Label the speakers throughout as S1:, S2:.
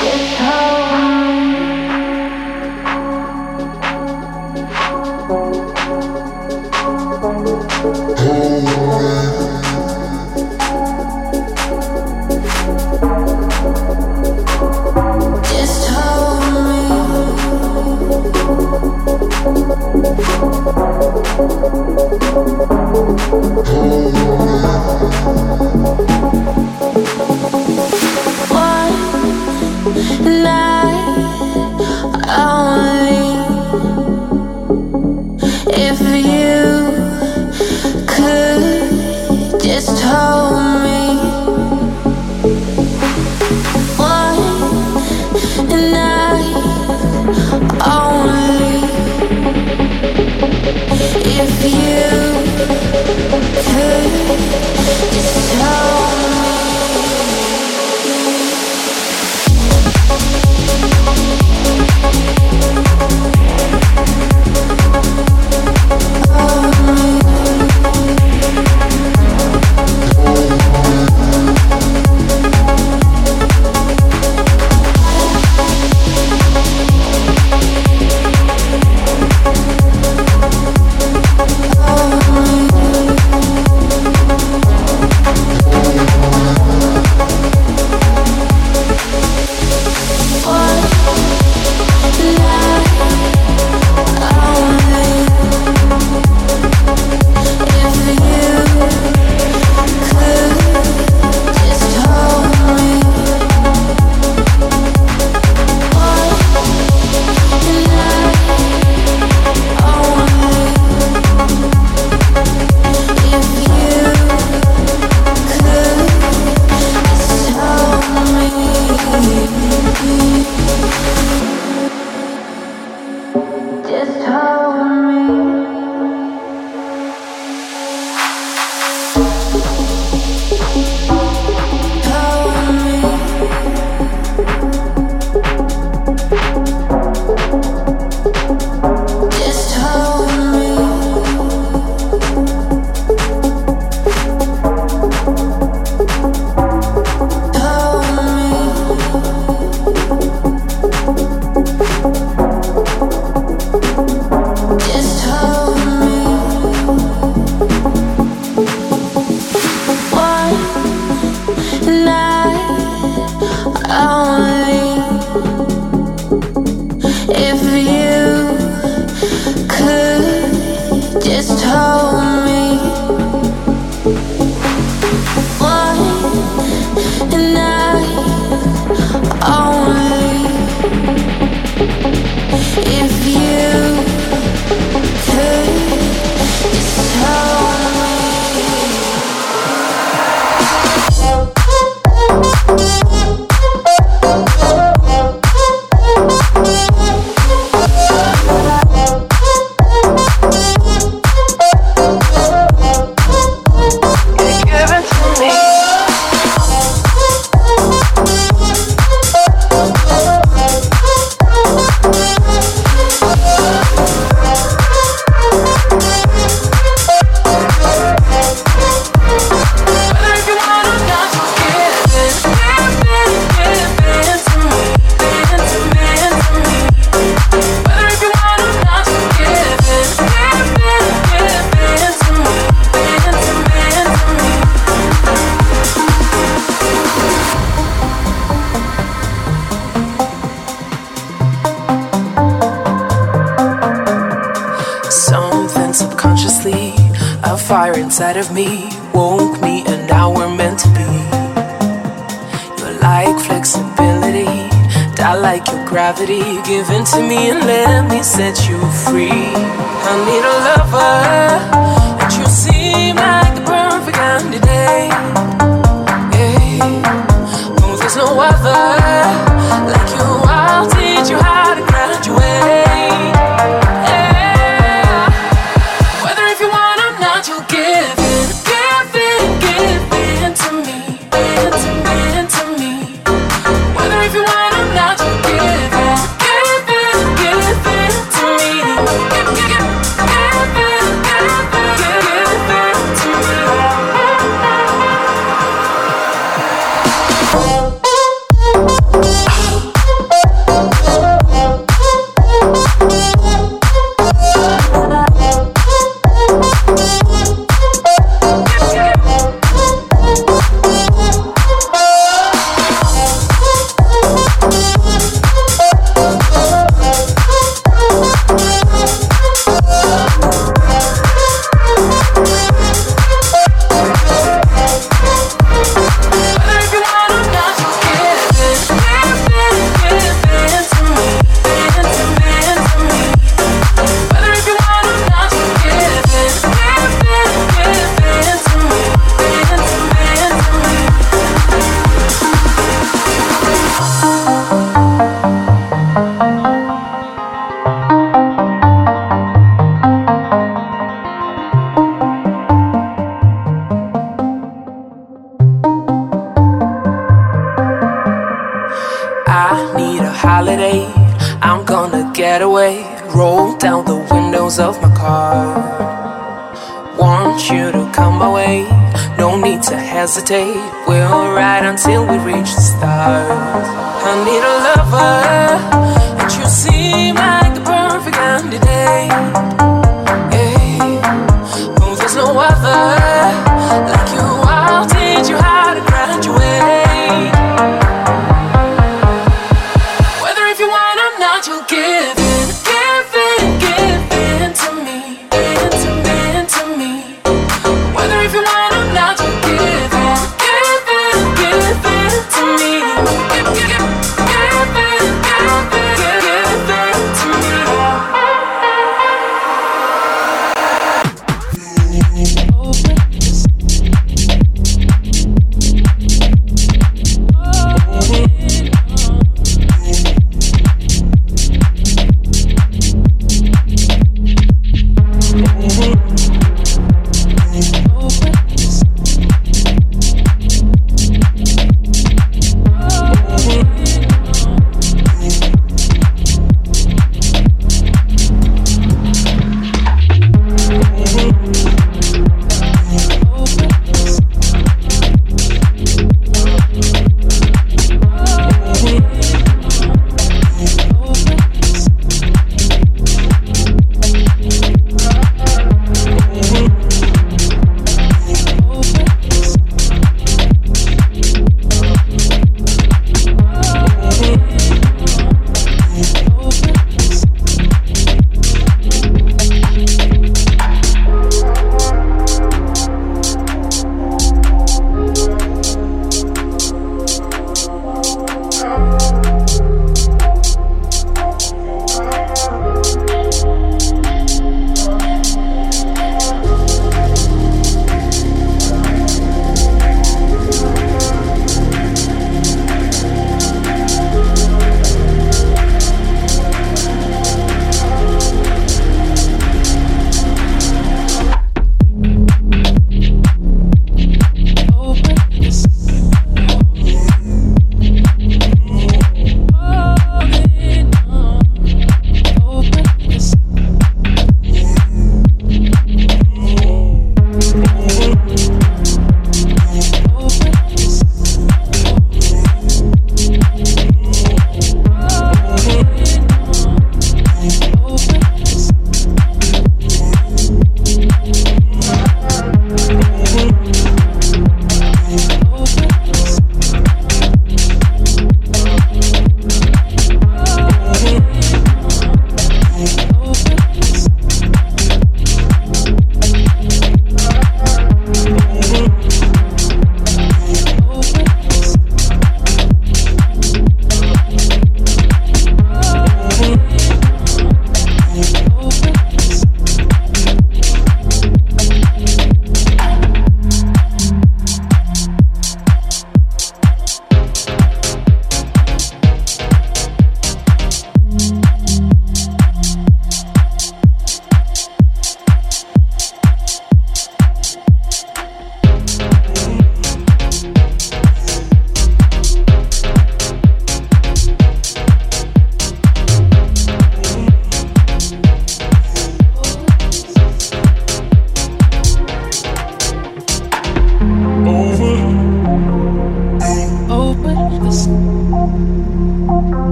S1: It's home. Give in to me and let me set you free. I need a lover, and you seem like the perfect candidate. today. Yeah. Oh, there's no other.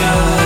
S1: Yeah.